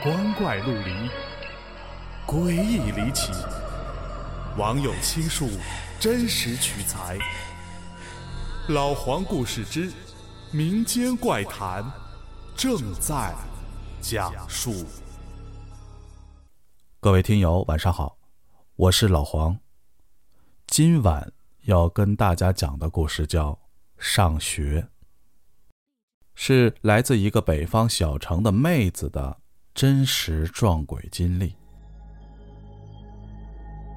光怪陆离，诡异离奇。网友倾述，真实取材。老黄故事之民间怪谈正在讲述。各位听友，晚上好，我是老黄。今晚要跟大家讲的故事叫《上学》，是来自一个北方小城的妹子的。真实撞鬼经历。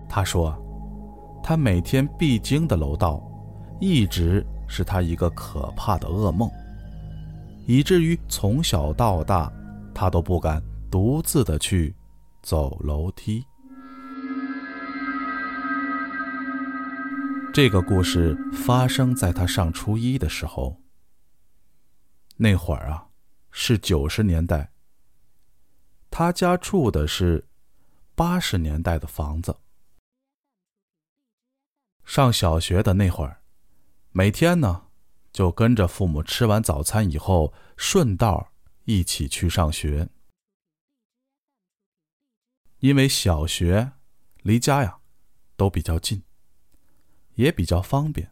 他说：“他每天必经的楼道，一直是他一个可怕的噩梦，以至于从小到大，他都不敢独自的去走楼梯。”这个故事发生在他上初一的时候。那会儿啊，是九十年代。他家住的是八十年代的房子。上小学的那会儿，每天呢就跟着父母吃完早餐以后，顺道一起去上学。因为小学离家呀都比较近，也比较方便。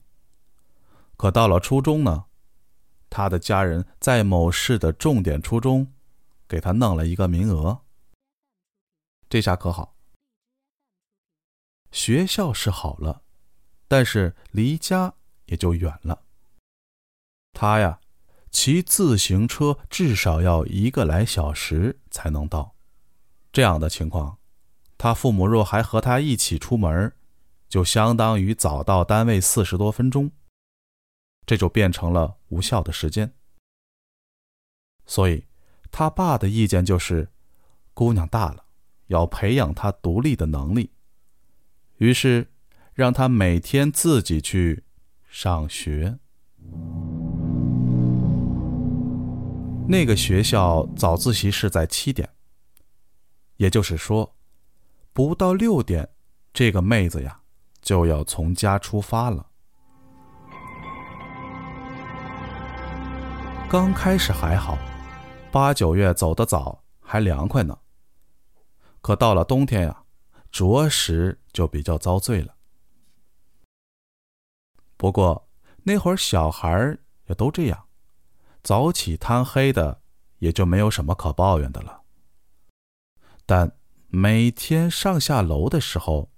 可到了初中呢，他的家人在某市的重点初中。给他弄了一个名额，这下可好。学校是好了，但是离家也就远了。他呀，骑自行车至少要一个来小时才能到。这样的情况，他父母若还和他一起出门，就相当于早到单位四十多分钟，这就变成了无效的时间。所以。他爸的意见就是，姑娘大了，要培养她独立的能力。于是，让她每天自己去上学。那个学校早自习是在七点，也就是说，不到六点，这个妹子呀就要从家出发了。刚开始还好。八九月走得早，还凉快呢。可到了冬天呀，着实就比较遭罪了。不过那会儿小孩也都这样，早起贪黑的，也就没有什么可抱怨的了。但每天上下楼的时候，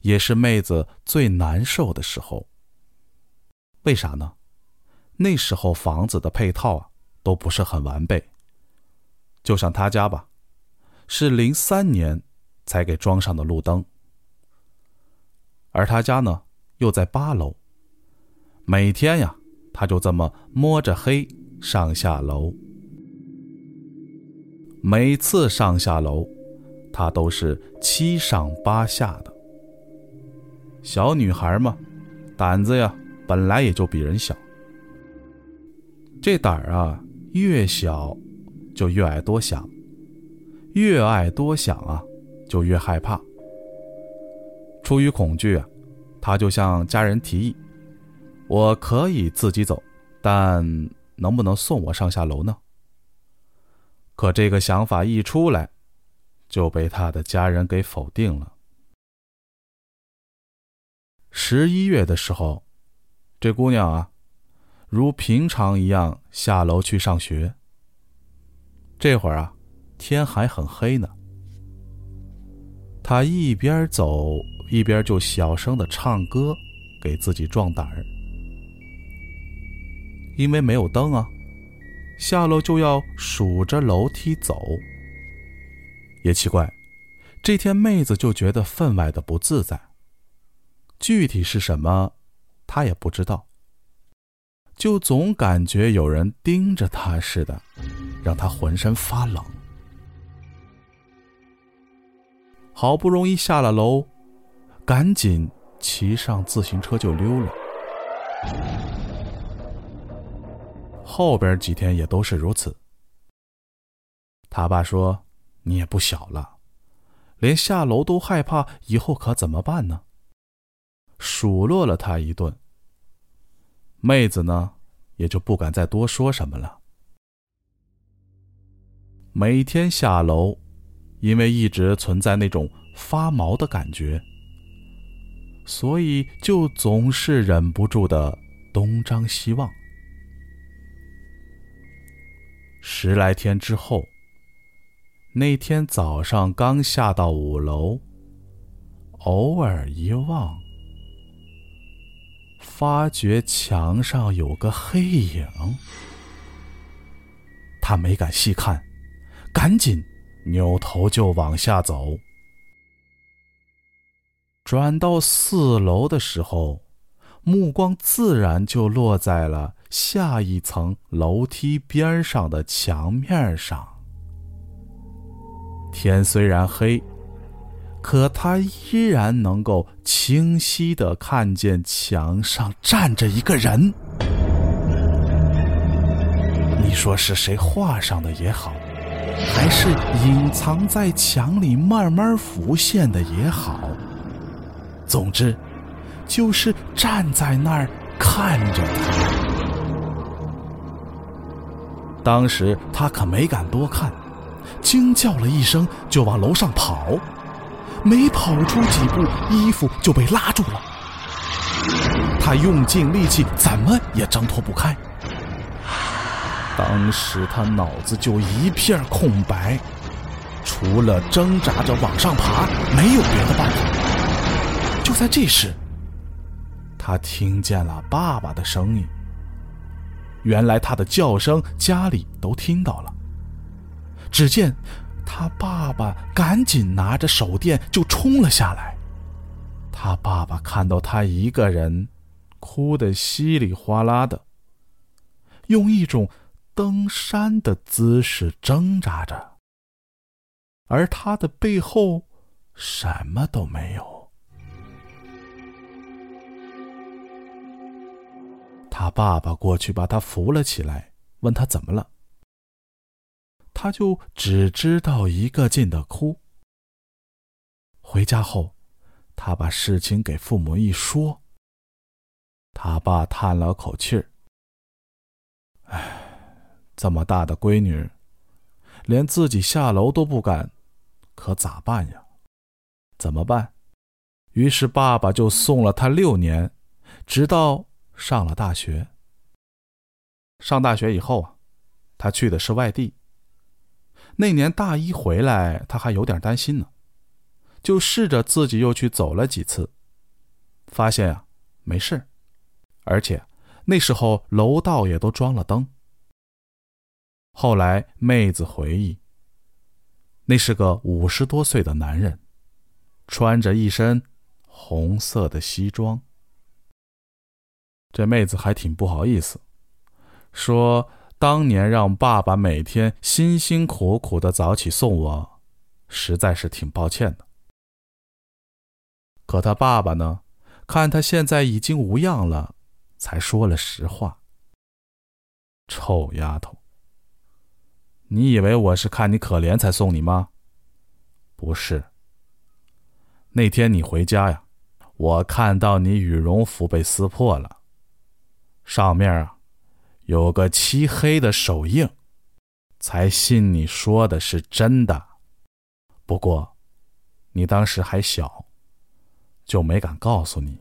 也是妹子最难受的时候。为啥呢？那时候房子的配套啊，都不是很完备。就上他家吧，是零三年才给装上的路灯，而他家呢又在八楼。每天呀，他就这么摸着黑上下楼。每次上下楼，他都是七上八下的。小女孩嘛，胆子呀本来也就比人小，这胆儿啊越小。就越爱多想，越爱多想啊，就越害怕。出于恐惧啊，他就向家人提议：“我可以自己走，但能不能送我上下楼呢？”可这个想法一出来，就被他的家人给否定了。十一月的时候，这姑娘啊，如平常一样下楼去上学。这会儿啊，天还很黑呢。他一边走一边就小声的唱歌，给自己壮胆儿。因为没有灯啊，下楼就要数着楼梯走。也奇怪，这天妹子就觉得分外的不自在。具体是什么，她也不知道。就总感觉有人盯着她似的。让他浑身发冷，好不容易下了楼，赶紧骑上自行车就溜了。后边几天也都是如此。他爸说：“你也不小了，连下楼都害怕，以后可怎么办呢？”数落了他一顿，妹子呢也就不敢再多说什么了。每天下楼因为一直存在那种发毛的感觉，所以就总是忍不住的东张西望。十来天之后，那天早上刚下到五楼，偶尔一望，发觉墙上有个黑影。他没敢细看，赶紧扭头就往下走。转到四楼的时候，目光自然就落在了下一层楼梯边上的墙面上。天虽然黑，可他依然能够清晰的看见墙上站着一个人。你说是谁画上的也好，还是隐藏在墙里慢慢浮现的也好，总之，就是站在那儿看着他。当时他可没敢多看，惊叫了一声就往楼上跑，没跑出几步，衣服就被拉住了。他用尽力气，怎么也挣脱不开。当时他脑子就一片空白，除了挣扎着往上爬，没有别的办法。就在这时，他听见了爸爸的声音。原来他的叫声家里都听到了。只见他爸爸赶紧拿着手电就冲了下来。他爸爸看到他一个人，哭得稀里哗啦的，用一种。登山的姿势挣扎着，而他的背后什么都没有。他爸爸过去把他扶了起来，问他怎么了。他就只知道一个劲的哭。回家后，他把事情给父母一说，他爸叹了口气儿：“唉。”这么大的闺女，连自己下楼都不敢，可咋办呀？怎么办？于是爸爸就送了她六年，直到上了大学。上大学以后啊，他去的是外地。那年大一回来，他还有点担心呢，就试着自己又去走了几次，发现啊没事，而且那时候楼道也都装了灯。后来，妹子回忆，那是个五十多岁的男人，穿着一身红色的西装。这妹子还挺不好意思，说当年让爸爸每天辛辛苦苦的早起送我，实在是挺抱歉的。可他爸爸呢，看他现在已经无恙了，才说了实话。臭丫头。你以为我是看你可怜才送你吗？不是。那天你回家呀，我看到你羽绒服被撕破了，上面啊有个漆黑的手印，才信你说的是真的。不过，你当时还小，就没敢告诉你。